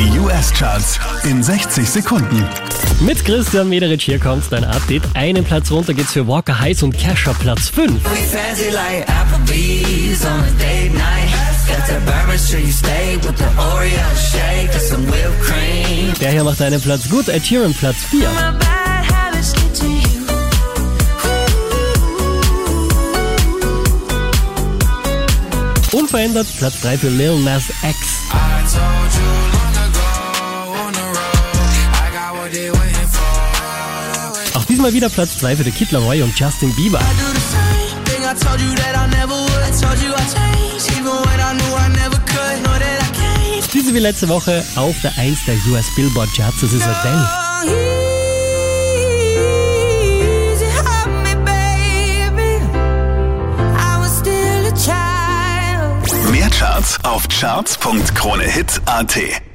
Die US-Charts in 60 Sekunden. Mit Christian Mederich hier kommt dein Update. Einen Platz runter geht's für Walker Heights und Kesha Platz 5. We fancy like Applebee's on a date night. Got that Bourbon Street steak with the Oreo shake and some whipped cream. Der hier macht einen Platz gut. Ed Sheeran Platz 4. My bad habits get to you. Unverändert Platz 3 für Lil Nas X. diesmal wieder Platz 2 für The Kid Laroi und Justin Bieber. Diese wie letzte Woche auf der 1 der US Billboard Charts. Das ist child. Mehr Charts auf charts.kronehit.at.